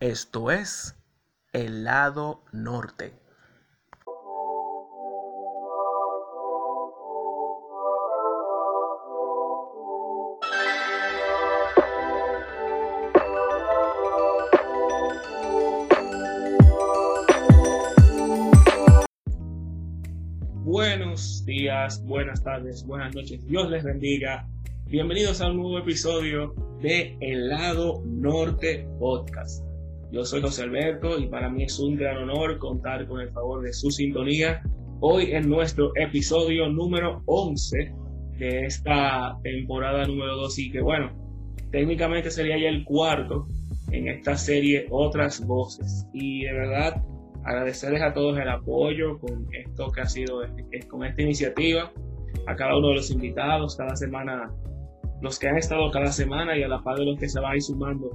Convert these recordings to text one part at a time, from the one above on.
Esto es el lado norte. Buenos días, buenas tardes, buenas noches. Dios les bendiga. Bienvenidos a un nuevo episodio de El lado norte podcast. Yo soy José Alberto y para mí es un gran honor contar con el favor de su sintonía hoy en nuestro episodio número 11 de esta temporada número 2 y que bueno, técnicamente sería ya el cuarto en esta serie Otras Voces. Y de verdad agradecerles a todos el apoyo con esto que ha sido, con esta iniciativa, a cada uno de los invitados, cada semana, los que han estado cada semana y a la par de los que se van sumando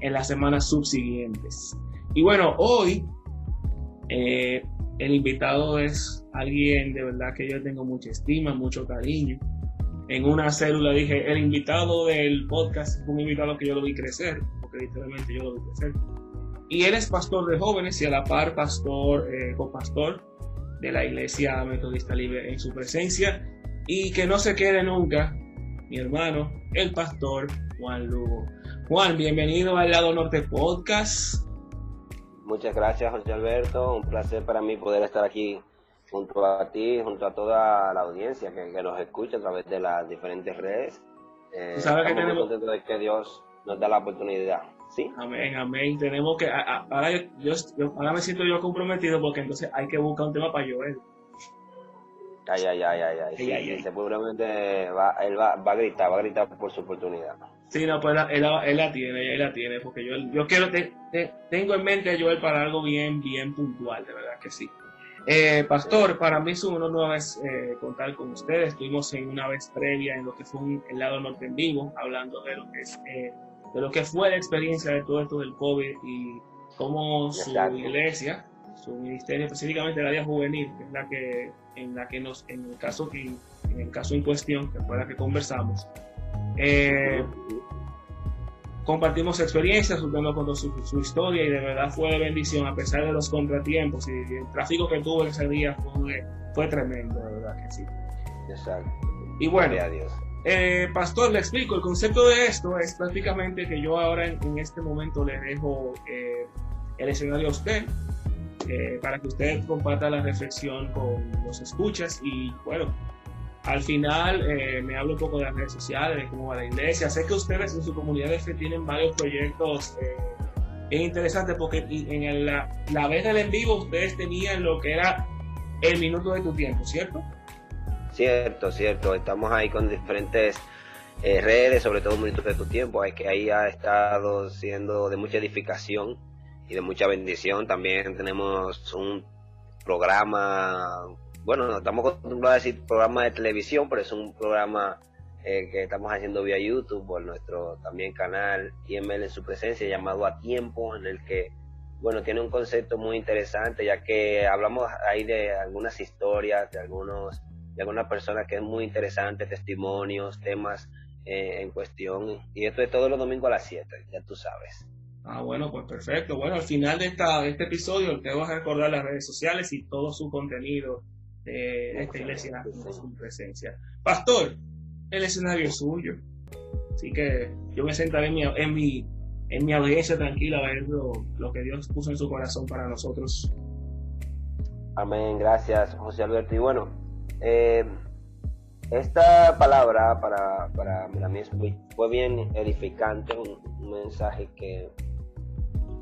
en las semanas subsiguientes. Y bueno, hoy eh, el invitado es alguien de verdad que yo tengo mucha estima, mucho cariño. En una célula dije, el invitado del podcast fue un invitado que yo lo vi crecer, porque literalmente yo lo vi crecer. Y él es pastor de jóvenes y a la par pastor, eh, copastor de la Iglesia Metodista Libre en su presencia. Y que no se quede nunca, mi hermano, el pastor Juan Lugo. Juan, bienvenido al Lado Norte Podcast. Muchas gracias, José Alberto. Un placer para mí poder estar aquí junto a ti, junto a toda la audiencia que, nos escucha a través de las diferentes redes. Eh, sabes que tenemos... contentos de que Dios nos da la oportunidad. ¿Sí? Amén, amén. Tenemos que. ahora, yo, ahora me siento yo comprometido porque entonces hay que buscar un tema para llover. Ay, ay, ay, ay, ay. Sí, seguramente va, él va, va a gritar, va a gritar por su oportunidad. Sí, no, pues él, la tiene, él la tiene, porque yo, yo quiero, tengo en mente a Joel para algo bien, bien puntual, de verdad que sí. Eh, pastor, para mí es un honor nueva vez eh, contar con ustedes. Estuvimos en una vez previa en lo que fue un, el lado norte en vivo, hablando de lo que es, eh, de lo que fue la experiencia de todo esto del COVID y cómo su iglesia, su ministerio, específicamente la área juvenil, que es la que, en la que nos, en el caso en el caso en cuestión, que fue la que conversamos, eh, compartimos experiencias, usted con su, su, historia y de verdad fue de bendición a pesar de los contratiempos y el tráfico que tuvo ese día fue, fue tremendo, de verdad que sí. Exacto. Y bueno, eh, pastor, le explico, el concepto de esto es prácticamente que yo ahora en, este momento le dejo eh, el escenario a usted eh, para que usted comparta la reflexión con los escuchas y bueno, al final eh, me hablo un poco de las redes sociales, de cómo va la iglesia. Sé que ustedes en su comunidad tienen varios proyectos eh, interesantes porque en la, la vez del en vivo ustedes tenían lo que era el minuto de tu tiempo, ¿cierto? Cierto, cierto. Estamos ahí con diferentes eh, redes, sobre todo minutos de tu tiempo, es que ahí ha estado siendo de mucha edificación y de mucha bendición. También tenemos un programa bueno, estamos acostumbrados a decir programa de televisión, pero es un programa eh, que estamos haciendo vía YouTube por nuestro también canal IML en su presencia llamado A Tiempo, en el que, bueno, tiene un concepto muy interesante, ya que hablamos ahí de algunas historias, de algunos de algunas personas que es muy interesante, testimonios, temas eh, en cuestión. Y esto es todos los domingos a las 7, ya tú sabes. Ah, bueno, pues perfecto. Bueno, al final de, esta, de este episodio te vas a recordar las redes sociales y todo su contenido de esta iglesia en su presencia. Pastor, el escenario es suyo. Así que yo me sentaré en mi, en mi, en mi audiencia tranquila a ver lo, que Dios puso en su corazón para nosotros. Amén, gracias José Alberto. Y bueno, eh, esta palabra para, para mí fue bien edificante, un, mensaje que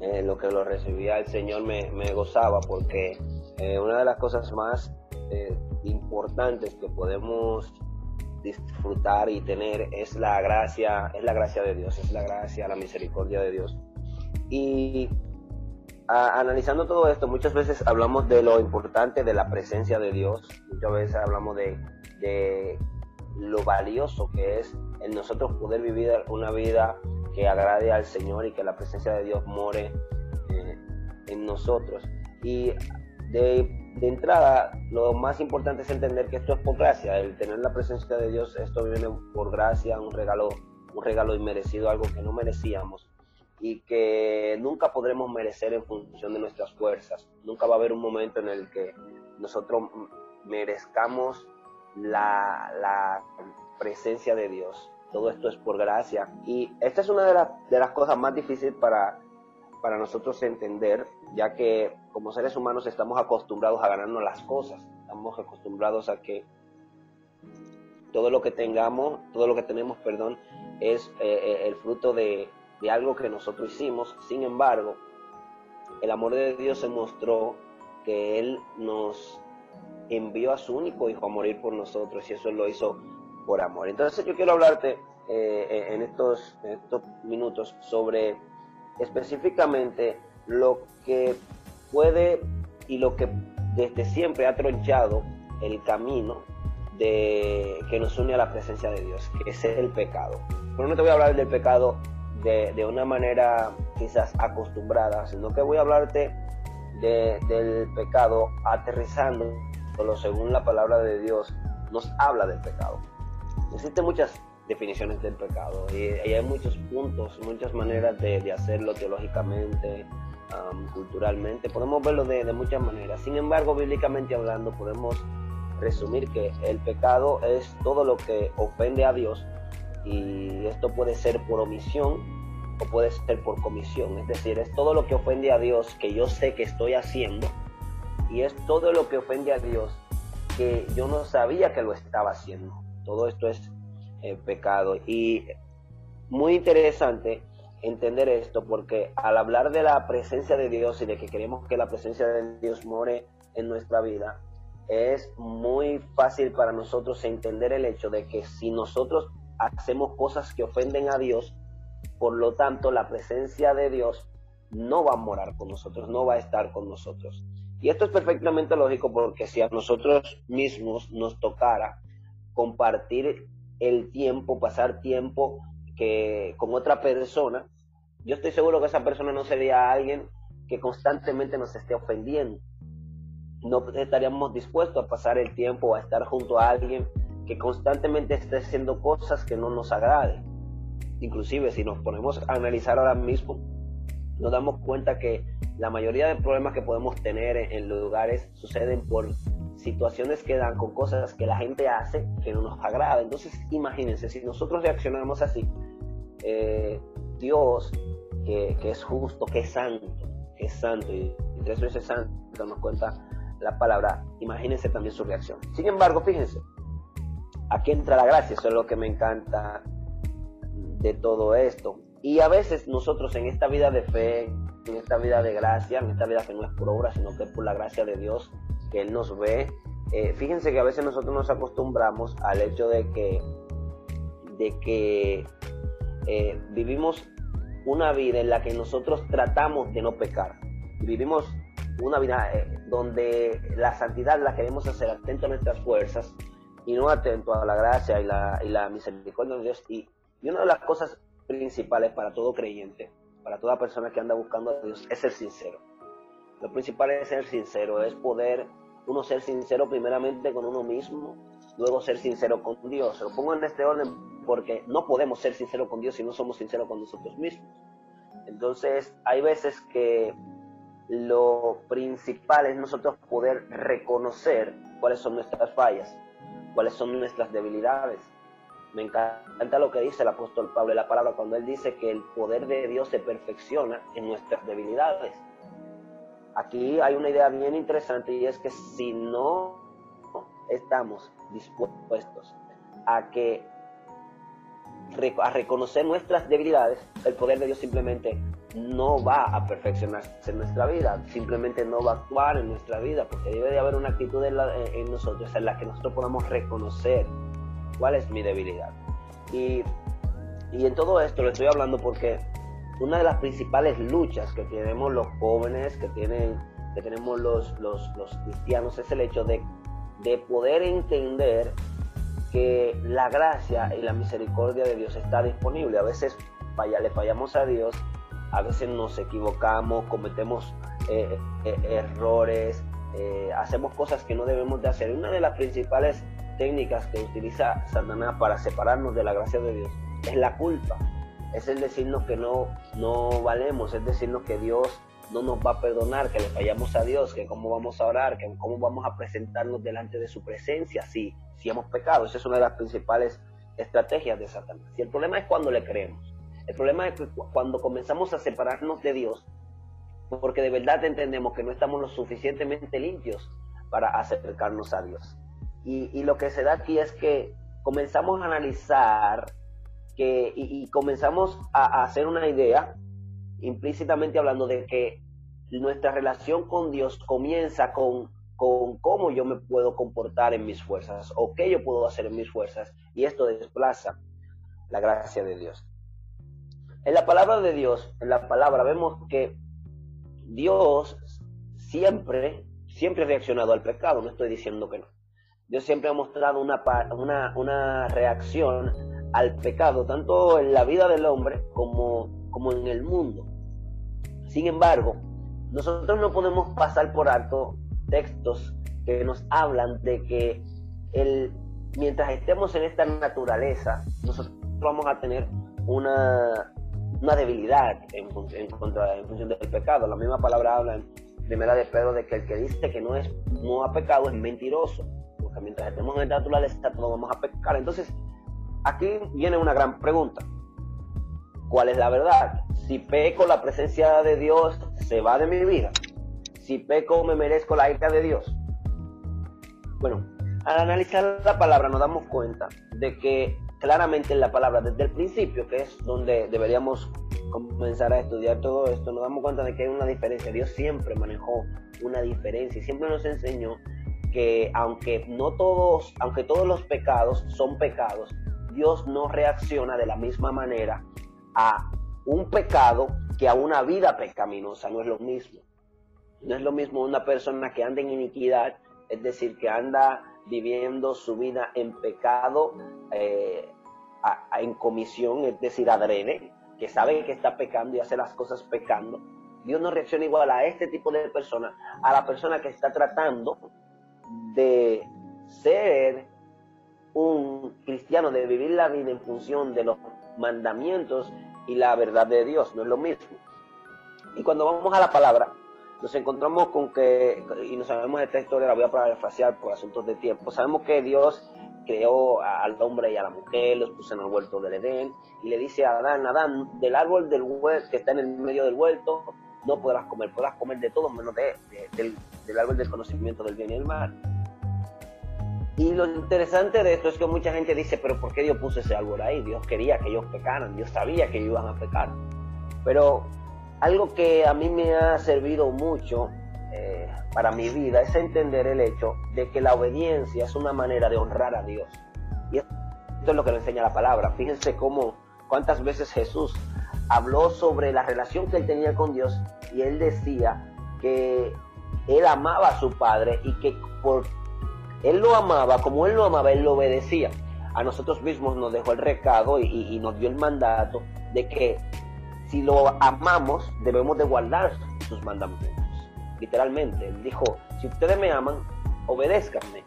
eh, lo que lo recibía el Señor me, me gozaba porque eh, una de las cosas más eh, importantes que podemos disfrutar y tener es la gracia, es la gracia de Dios, es la gracia, la misericordia de Dios. Y analizando todo esto, muchas veces hablamos de lo importante de la presencia de Dios, muchas veces hablamos de, de lo valioso que es en nosotros poder vivir una vida que agrade al Señor y que la presencia de Dios more eh, en nosotros. Y de de entrada, lo más importante es entender que esto es por gracia, el tener la presencia de Dios, esto viene por gracia, un regalo, un regalo inmerecido, algo que no merecíamos. y que nunca podremos merecer en función de nuestras fuerzas. Nunca va a haber un momento en el que nosotros merezcamos la, la presencia de Dios. Todo esto es por gracia. Y esta es una de, de las cosas más difíciles para, para nosotros entender, ya que como seres humanos estamos acostumbrados a ganarnos las cosas. Estamos acostumbrados a que todo lo que tengamos, todo lo que tenemos, perdón, es eh, eh, el fruto de, algo que nosotros hicimos. Sin embargo, el amor de Dios se mostró que Él nos envió a su único hijo a morir por nosotros y eso lo hizo por amor. Entonces yo quiero hablarte eh, en, estos minutos sobre específicamente lo que puede y lo que desde siempre ha tronchado el camino de, que nos une a la presencia de Dios, que es el pecado. Pero no te voy a hablar del pecado de, de una manera quizás acostumbrada, sino que voy a hablarte de, del pecado aterrizando según la palabra de Dios nos habla del pecado. Existen muchas definiciones del pecado y, hay muchos puntos, muchas maneras de, hacerlo teológicamente, culturalmente. Podemos verlo de, de muchas maneras. Sin embargo, bíblicamente hablando, podemos resumir que el pecado es todo lo que ofende a Dios y esto puede ser por omisión o puede ser por comisión. Es decir, es todo lo que ofende a Dios que yo sé que estoy haciendo y es todo lo que ofende a Dios que yo no sabía que lo estaba haciendo. Todo esto es eh, pecado. Y muy interesante entender esto porque al hablar de la presencia de Dios y de que queremos que la presencia de Dios more en nuestra vida, es muy fácil para nosotros entender el hecho de que si nosotros hacemos cosas que ofenden a Dios, por lo tanto la presencia de Dios no va a morar con nosotros, no va a estar con nosotros. Y esto es perfectamente lógico porque si a nosotros mismos nos tocara compartir el tiempo, pasar tiempo que con otra persona, yo estoy seguro que esa persona no sería alguien que constantemente nos esté ofendiendo. No estaríamos dispuestos a pasar el tiempo a estar junto a alguien que constantemente esté haciendo cosas que no nos agraden. Inclusive si nos ponemos a analizar ahora mismo, nos damos cuenta que la mayoría de problemas que podemos tener en, lugares suceden por situaciones que dan con cosas que la gente hace que no nos agrada. Entonces, imagínense, si nosotros reaccionamos así, eh, Dios, que, es justo, que es santo, que es santo, y tres veces santo nos cuenta la palabra, imagínense también su reacción. Sin embargo, fíjense, aquí entra la gracia, eso es lo que me encanta de todo esto. Y a veces nosotros en esta vida de fe, en esta vida de gracia, en esta vida que no es por obra, sino que es por la gracia de Dios, que Él nos ve, eh, fíjense que a veces nosotros nos acostumbramos al hecho de que, de que eh, vivimos una vida en la que nosotros tratamos de no pecar. Vivimos una vida eh, donde la santidad la queremos hacer atento a nuestras fuerzas y no atento a la gracia y la, y la misericordia de Dios. Y, y una de las cosas principales para todo creyente, para toda persona que anda buscando a Dios, es ser sincero. Lo principal es ser sincero, es poder uno ser sincero primeramente con uno mismo, luego ser sincero con Dios. Lo pongo en este orden porque no podemos ser sinceros con Dios si no somos sinceros con nosotros mismos. Entonces, hay veces que lo principal es nosotros poder reconocer cuáles son nuestras fallas, cuáles son nuestras debilidades, me encanta lo que dice el apóstol Pablo en la palabra cuando él dice que el poder de Dios se perfecciona en nuestras debilidades. Aquí hay una idea bien interesante y es que si no estamos dispuestos a que a reconocer nuestras debilidades, el poder de Dios simplemente no va a perfeccionarse en nuestra vida, simplemente no va a actuar en nuestra vida, porque debe de haber una actitud en, nosotros en la que nosotros podamos reconocer cuál es mi debilidad. Y, en todo esto lo estoy hablando porque una de las principales luchas que tenemos los jóvenes, que, tienen, que tenemos los, los, cristianos, es el hecho de, de poder entender que la gracia y la misericordia de Dios está disponible. A veces falla, le fallamos a Dios, a veces nos equivocamos, cometemos eh, eh, errores, eh, hacemos cosas que no debemos de hacer. Una de las principales técnicas que utiliza Satanás para separarnos de la gracia de Dios es la culpa. Es el decirnos que no, no valemos, es decirnos que Dios no nos va a perdonar, que le fallamos a Dios, que cómo vamos a orar, que cómo vamos a presentarnos delante de su presencia si, si hemos pecado. Esa es una de las principales estrategias de Satanás. Y el problema es cuando le creemos. El problema es que cuando comenzamos a separarnos de Dios, porque de verdad entendemos que no estamos lo suficientemente limpios para acercarnos a Dios. Y, lo que se da aquí es que comenzamos a analizar que, y, comenzamos a, hacer una idea, implícitamente hablando de que nuestra relación con Dios comienza con, con cómo yo me puedo comportar en mis fuerzas o qué yo puedo hacer en mis fuerzas. Y esto desplaza la gracia de Dios. En la palabra de Dios, en la palabra, vemos que Dios siempre, siempre ha reaccionado al pecado, no estoy diciendo que no. Dios siempre ha mostrado una, una, una reacción al pecado, tanto en la vida del hombre como, como en el mundo. Sin embargo, nosotros no podemos pasar por alto textos que nos hablan de que el, mientras estemos en esta naturaleza, nosotros vamos a tener una, una debilidad en, en, contra, en función del pecado. La misma palabra habla en primera de Pedro de que el que dice que no, es, no ha pecado es mentiroso, porque mientras estemos en esta naturaleza no vamos a pecar. Entonces, aquí viene una gran pregunta. ¿Cuál es la verdad? Si peco, la presencia de Dios se va de mi vida. Si peco, me merezco la ira de Dios. Bueno, al analizar la palabra nos damos cuenta de que claramente en la palabra desde el principio, que es donde deberíamos comenzar a estudiar todo esto, nos damos cuenta de que hay una diferencia. Dios siempre manejó una diferencia y siempre nos enseñó que aunque no todos, aunque todos los pecados son pecados, Dios no reacciona de la misma manera a un pecado que a una vida pecaminosa, no es lo mismo. No es lo mismo una persona que anda en iniquidad, es decir, que anda viviendo su vida en pecado, eh, en comisión, es decir, adrede, que sabe que está pecando y hace las cosas pecando. Dios no reacciona igual a este tipo de persona, a la persona que está tratando de ser un cristiano, de vivir la vida en función de los mandamientos y la verdad de Dios, no es lo mismo. Y cuando vamos a la palabra, nos encontramos con que, y no sabemos esta historia, la voy a parafrasear por asuntos de tiempo, sabemos que Dios creó al hombre y a la mujer, los puso en el huerto del Edén, y le dice a Adán, Adán, del árbol del huerto que está en el medio del huerto, no podrás comer, podrás comer de todo menos de, del, del, árbol del conocimiento del bien y el mal. Y lo interesante de esto es que mucha gente dice, pero ¿por qué Dios puso ese árbol ahí? Dios quería que ellos pecaran, Dios sabía que ellos iban a pecar. Pero algo que a mí me ha servido mucho eh, para mi vida es entender el hecho de que la obediencia es una manera de honrar a Dios. Y esto es lo que nos enseña la palabra. Fíjense cómo, cuántas veces Jesús habló sobre la relación que él tenía con Dios y él decía que él amaba a su padre y que por él lo amaba, como él lo amaba, él lo obedecía. A nosotros mismos nos dejó el recado y, nos dio el mandato de que si lo amamos, debemos de guardar sus mandamientos. Literalmente, él dijo, si ustedes me aman, obedézcanme.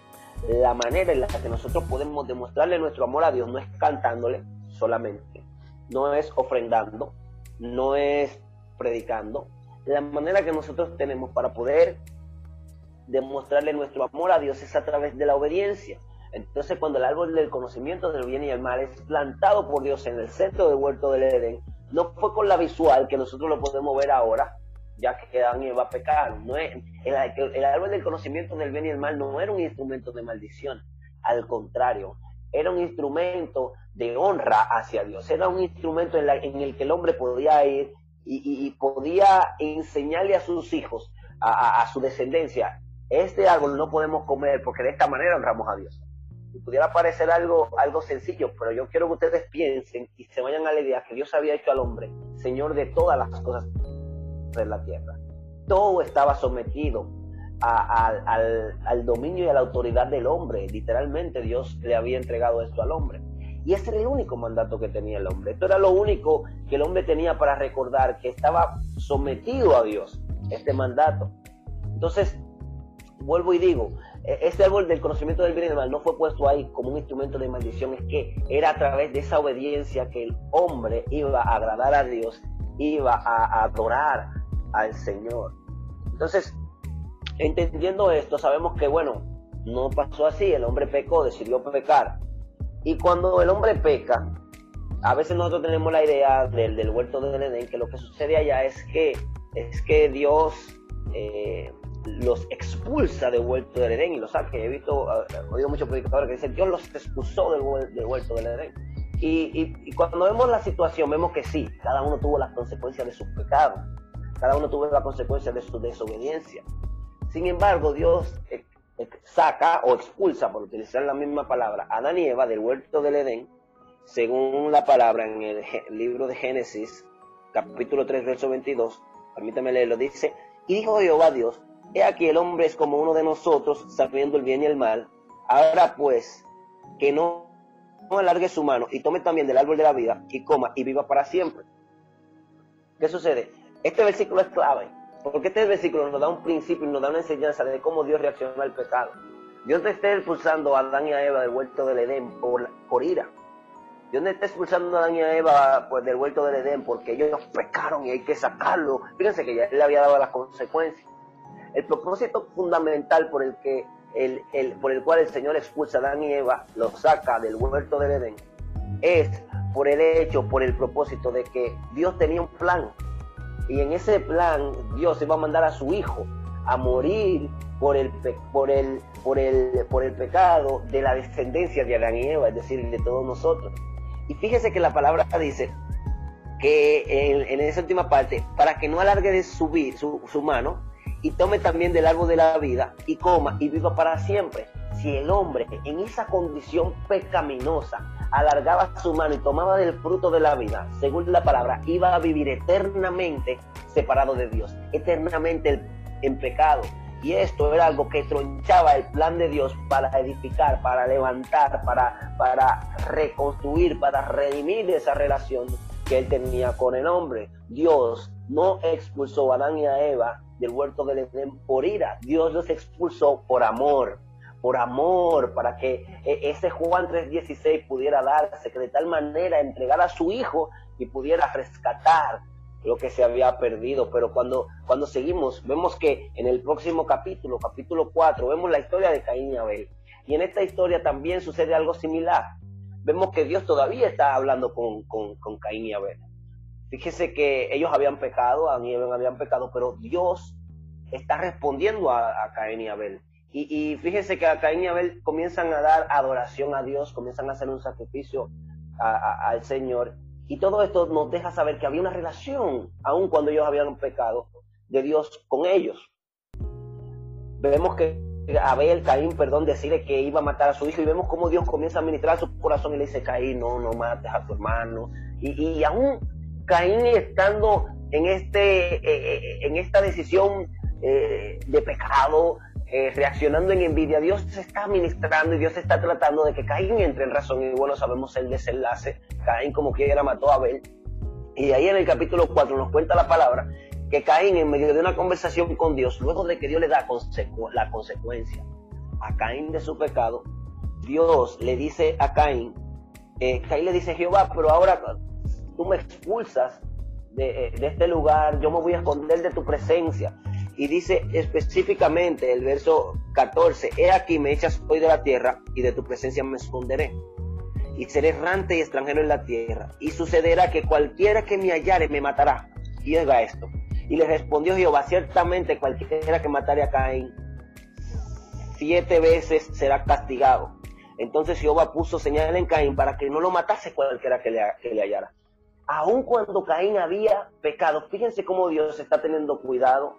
La manera en la que nosotros podemos demostrarle nuestro amor a Dios no es cantándole solamente, no es ofrendando, no es predicando. La manera que nosotros tenemos para poder demostrarle nuestro amor a Dios es a través de la obediencia. Entonces, cuando el árbol del conocimiento del bien y el mal es plantado por Dios en el centro del huerto del Edén, no fue con la visual que nosotros lo podemos ver ahora, ya que Adán iba a pecar. No es, el, árbol del conocimiento del bien y el mal no era un instrumento de maldición, al contrario, era un instrumento de honra hacia Dios, era un instrumento en, el que el hombre podía ir y, podía enseñarle a sus hijos, a, a su descendencia, este árbol no podemos comer porque de esta manera honramos a Dios y pudiera parecer algo, algo sencillo, pero yo quiero que ustedes piensen y se vayan a la idea que Dios había hecho al hombre, Señor de todas las cosas de la tierra. Todo estaba sometido al, al, dominio y a la autoridad del hombre. Literalmente Dios le había entregado esto al hombre. Y ese era el único mandato que tenía el hombre. Esto era lo único que el hombre tenía para recordar que estaba sometido a Dios, este mandato. Entonces, vuelvo y digo, e, este árbol del conocimiento del bien y del mal no fue puesto ahí como un instrumento de maldición, es que era a través de esa obediencia que el hombre iba a agradar a Dios, iba a adorar al Señor. Entonces, entendiendo esto, sabemos que, bueno, no pasó así, el hombre pecó, decidió pecar. Y cuando el hombre peca, a veces nosotros tenemos la idea del, del huerto de Edén, que lo que sucede allá es que, es que Dios eh, los expulsa del huerto del Edén y los saca. He visto, he oído muchos predicadores que dicen, Dios los expulsó del, huerto del Edén. Y, y, cuando vemos la situación, vemos que sí, cada uno tuvo las consecuencias de sus pecados, cada uno tuvo las consecuencias de su desobediencia. Sin embargo, Dios eh, eh, saca o expulsa, por utilizar la misma palabra, a Adán y Eva del huerto del Edén, según la palabra en el libro de Génesis, capítulo 3, verso 22, permítame leerlo, dice, y dijo Jehová Dios, he aquí el hombre es como uno de nosotros, sabiendo el bien y el mal, ahora pues, que no, no alargue su mano y tome también del árbol de la vida y coma y viva para siempre. ¿Qué sucede? Este versículo es clave porque este versículo nos da un principio y nos da una enseñanza de cómo Dios reaccionó al pecado. Dios no está expulsando a Adán y a Eva del huerto del Edén por, ira. Dios no está expulsando a Adán y a Eva pues, del huerto del Edén porque ellos pecaron y hay que sacarlo. Fíjense que ya le había dado las consecuencias. El propósito fundamental por el, que el, el, por el cual el Señor expulsa a Adán y Eva, los saca del huerto del Edén, es por el hecho, por el propósito de que Dios tenía un plan y en ese plan Dios iba a mandar a su hijo a morir por el, por el, por el, por el pecado de la descendencia de Adán y Eva, es decir, de todos nosotros. Y fíjese que la palabra dice que en, esa última parte, para que no alargue de subir su, su mano y tome también del árbol de la vida y coma y viva para siempre. Si el hombre en esa condición pecaminosa alargaba su mano y tomaba del fruto de la vida, según la palabra, iba a vivir eternamente separado de Dios, eternamente en pecado. Y esto era algo que tronchaba el plan de Dios para edificar, para levantar, para, para reconstruir, para redimir esa relación que él tenía con el hombre. Dios no expulsó a Adán y a Eva del huerto del Edén por ira, Dios los expulsó por amor por amor, para que eh, ese Juan 3:16 pudiera darse, de tal manera entregara a su hijo y pudiera rescatar lo que se había perdido. Pero cuando, cuando seguimos, vemos que en el próximo capítulo, capítulo 4, vemos la historia de Caín y Abel. Y en esta historia también sucede algo similar. Vemos que Dios todavía está hablando con, con, Caín y Abel. Fíjese que ellos habían pecado, y habían pecado, pero Dios está respondiendo a, Caín y Abel. Y, fíjese que a Caín y Abel comienzan a dar adoración a Dios, comienzan a hacer un sacrificio al Señor. Y todo esto nos deja saber que había una relación, aun cuando ellos habían pecado, de Dios con ellos. Vemos que Abel, Caín, perdón, decide que iba a matar a su hijo y vemos cómo Dios comienza a ministrar su corazón y le dice, Caín, no, no mates a tu hermano. Y, y aún Caín estando en, este, eh, eh, en esta decisión eh, de pecado, eh, reaccionando en envidia, Dios se está ministrando y Dios está tratando de que Caín entre en razón. Y bueno, sabemos el desenlace. Caín como quiera mató a Abel. Y ahí en el capítulo 4 nos cuenta la palabra que Caín en medio de una conversación con Dios, luego de que Dios le da la consecuencia a Caín de su pecado, Dios le dice a Caín, eh, Caín le dice, Jehová, pero ahora tú me expulsas de, eh, de este lugar, yo me voy a esconder de tu presencia. Y dice específicamente el verso 14, he aquí me echas hoy de la tierra y de tu presencia me esconderé. Y seré errante y extranjero en la tierra. Y sucederá que cualquiera que me hallare me matará. Y oiga esto. Y le respondió Jehová, ciertamente cualquiera que matare a Caín, siete veces será castigado. Entonces Jehová puso señal en Caín para que no lo matase cualquiera que le, que le hallara. Aun cuando Caín había pecado, fíjense cómo Dios está teniendo cuidado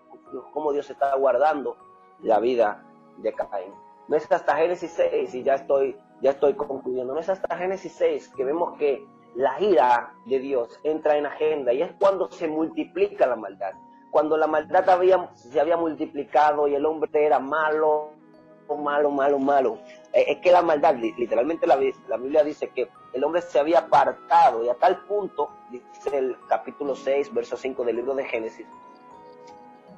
cómo Dios está guardando la vida de Caín. No es hasta Génesis 6, y ya estoy, ya estoy concluyendo, no es hasta Génesis 6 que vemos que la ira de Dios entra en agenda y es cuando se multiplica la maldad. Cuando la maldad había, se había multiplicado y el hombre era malo, malo, malo, malo. Eh, es que la maldad, literalmente la, la Biblia dice que el hombre se había apartado y a tal punto, dice el capítulo 6, verso 5 del libro de Génesis,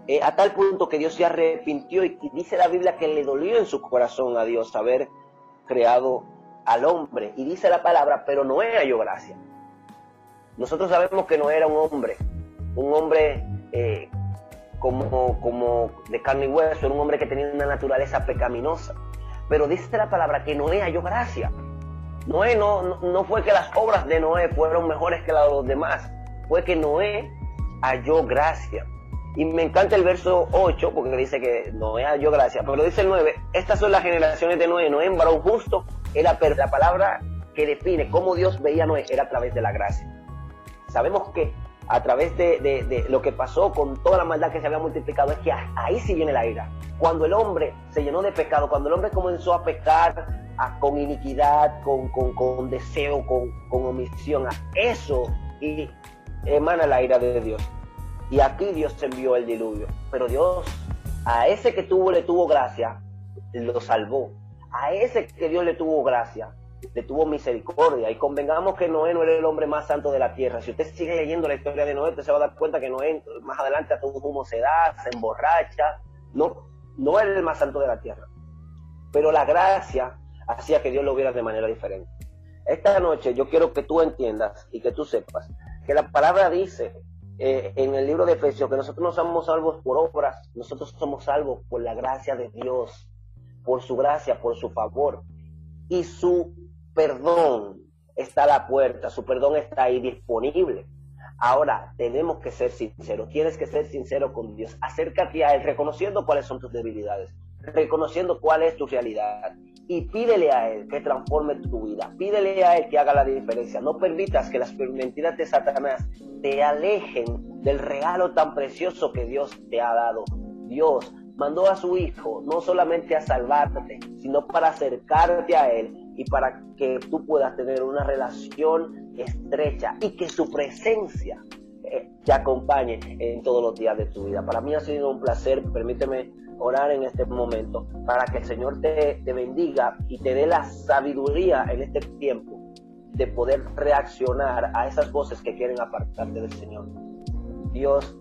eh, a tal punto que Dios se arrepintió y, dice la Biblia que le dolió en su corazón a Dios haber creado al hombre. Y dice la palabra, pero Noé halló gracia. Nosotros sabemos que no era un hombre, un hombre eh, como, como de carne y hueso, era un hombre que tenía una naturaleza pecaminosa. Pero dice la palabra que Noé halló gracia. Noé no, no, fue que las obras de Noé fueron mejores que las de los demás, fue que Noé halló gracia. Y me encanta el verso 8 porque dice que Noé halló gracia, pero dice el 9, estas son las generaciones de Noé, Noé varón justo, era la palabra que define cómo Dios veía a Noé era a través de la gracia. Sabemos que a través de, lo que pasó con toda la maldad que se había multiplicado, es que ahí sí viene la ira. Cuando el hombre se llenó de pecado, cuando el hombre comenzó a pecar con iniquidad, con, con, deseo, con, con, omisión, a eso y emana la ira de Dios. Y aquí Dios envió el diluvio. Pero Dios, a ese que tuvo, le tuvo gracia, lo salvó. A ese que Dios le tuvo gracia, le tuvo misericordia. Y convengamos que Noé no era el hombre más santo de la tierra. Si usted sigue leyendo la historia de Noé, usted se va a dar cuenta que Noé más adelante a todo humo se da, se emborracha. No, no era el más santo de la tierra. Pero la gracia hacía que Dios lo viera de manera diferente. Esta noche yo quiero que tú entiendas y que tú sepas que la palabra dice eh, en el libro de Efesios que nosotros no somos salvos por obras, nosotros somos salvos por la gracia de Dios, por su gracia, por su favor. Y su perdón está a la puerta, su perdón está ahí disponible. Ahora tenemos que ser sinceros, tienes que ser sincero con Dios, acércate a Él reconociendo cuáles son tus debilidades, reconociendo cuál es tu realidad y pídele a Él que transforme tu vida, pídele a Él que haga la diferencia, no permitas que las mentiras de Satanás te alejen del regalo tan precioso que Dios te ha dado. Dios mandó a su Hijo no solamente a salvarte, sino para acercarte a Él y para que tú puedas tener una relación estrecha y que su presencia eh, te acompañe en todos los días de tu vida. Para mí ha sido un placer, permíteme orar en este momento para que el Señor te, te bendiga y te dé la sabiduría en este tiempo de poder reaccionar a esas voces que quieren apartarte del Señor. Dios,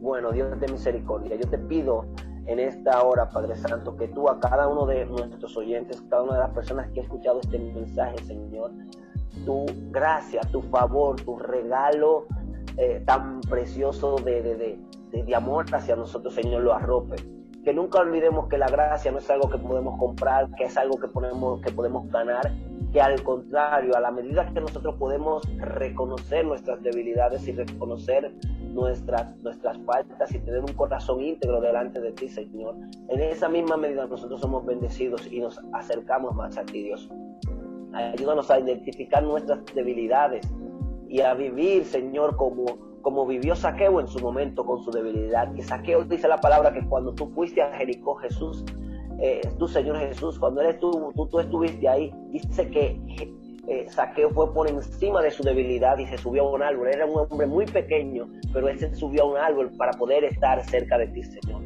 bueno, Dios de misericordia, yo te pido en esta hora, Padre Santo, que tú a cada uno de nuestros oyentes, cada una de las personas que ha escuchado este mensaje, Señor, tu gracia, tu favor, tu regalo eh, tan precioso de, de, de, amor hacia nosotros, Señor, lo arrope. Que nunca olvidemos que la gracia no es algo que podemos comprar, que es algo que, podemos, que podemos ganar, que al contrario, a la medida que nosotros podemos reconocer nuestras debilidades y reconocer nuestras, nuestras faltas y tener un corazón íntegro delante de ti, Señor. En esa misma medida nosotros somos bendecidos y nos acercamos más a ti, Dios. Ayúdanos a identificar nuestras debilidades y a vivir, Señor, como, como vivió Saqueo en su momento con su debilidad. Que Saqueo dice la palabra que cuando tú fuiste a Jericó, Jesús, eh, tú, Señor Jesús, cuando eres tú, tú, tú estuviste ahí, dice que eh, Saqueo fue por encima de su debilidad y se subió a un árbol. Era un hombre muy pequeño, pero él subió a un árbol para poder estar cerca de ti, Señor.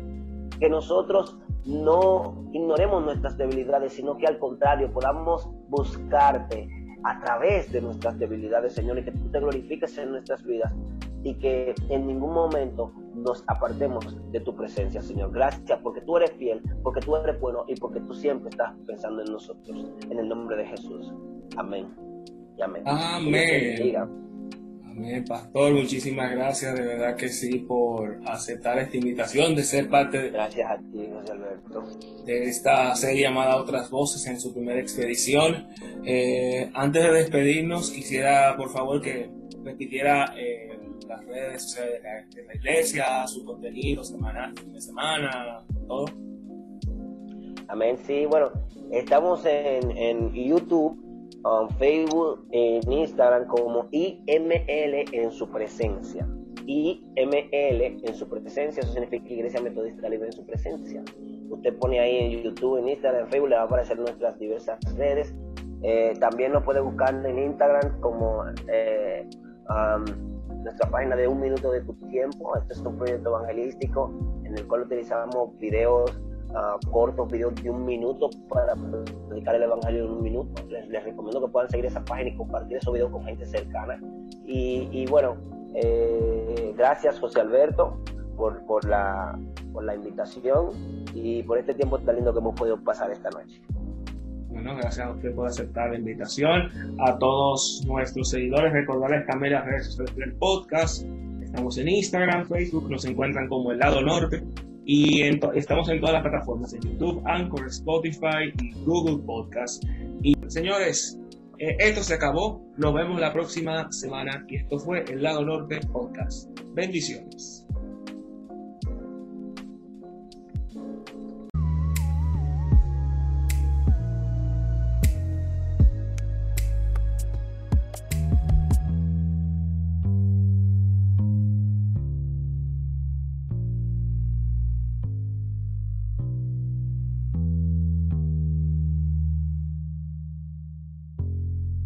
Que nosotros no ignoremos nuestras debilidades, sino que al contrario podamos buscarte a través de nuestras debilidades, Señor, y que tú te glorifiques en nuestras vidas y que en ningún momento nos apartemos de tu presencia, Señor. Gracias porque tú eres fiel, porque tú eres bueno y porque tú siempre estás pensando en nosotros. En el nombre de Jesús. Amén. Y amén. Amén. Amén, pastor. Muchísimas gracias, de verdad que sí, por aceptar esta invitación de ser parte de, gracias a ti, José Alberto. de esta serie llamada Otras Voces en su primera expedición. Eh, antes de despedirnos, quisiera, por favor, que repitiera eh, las redes sociales de la, iglesia, su contenido semanal, fin de semana, todo. Amén, sí, bueno, estamos en, en YouTube en Facebook, en Instagram como IML en su presencia. IML en su presencia, eso significa Iglesia Metodista Libre en su presencia. Usted pone ahí en YouTube, en Instagram, en Facebook, le va a aparecer nuestras diversas redes. Eh, también nos puede buscar en Instagram como eh, nuestra página de Un Minuto de tu Tiempo. Este es un proyecto evangelístico en el cual utilizamos videos cortos, videos de un minuto para predicar el Evangelio en un minuto. Les, recomiendo que puedan seguir esa página y compartir esos videos con gente cercana. Y, bueno, eh, gracias José Alberto por, por, la, por la invitación y por este tiempo tan lindo que hemos podido pasar esta noche. Bueno, gracias a usted por aceptar la invitación. A todos nuestros seguidores, recordarles también las redes sociales del podcast. Estamos en Instagram, Facebook, nos encuentran como El Lado Norte y estamos en todas las plataformas, en YouTube, Anchor, Spotify y Google Podcast. Y señores, eh, esto se acabó. Nos vemos la próxima semana y esto fue El Lado Norte Podcast. Bendiciones.